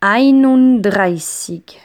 einunddreißig.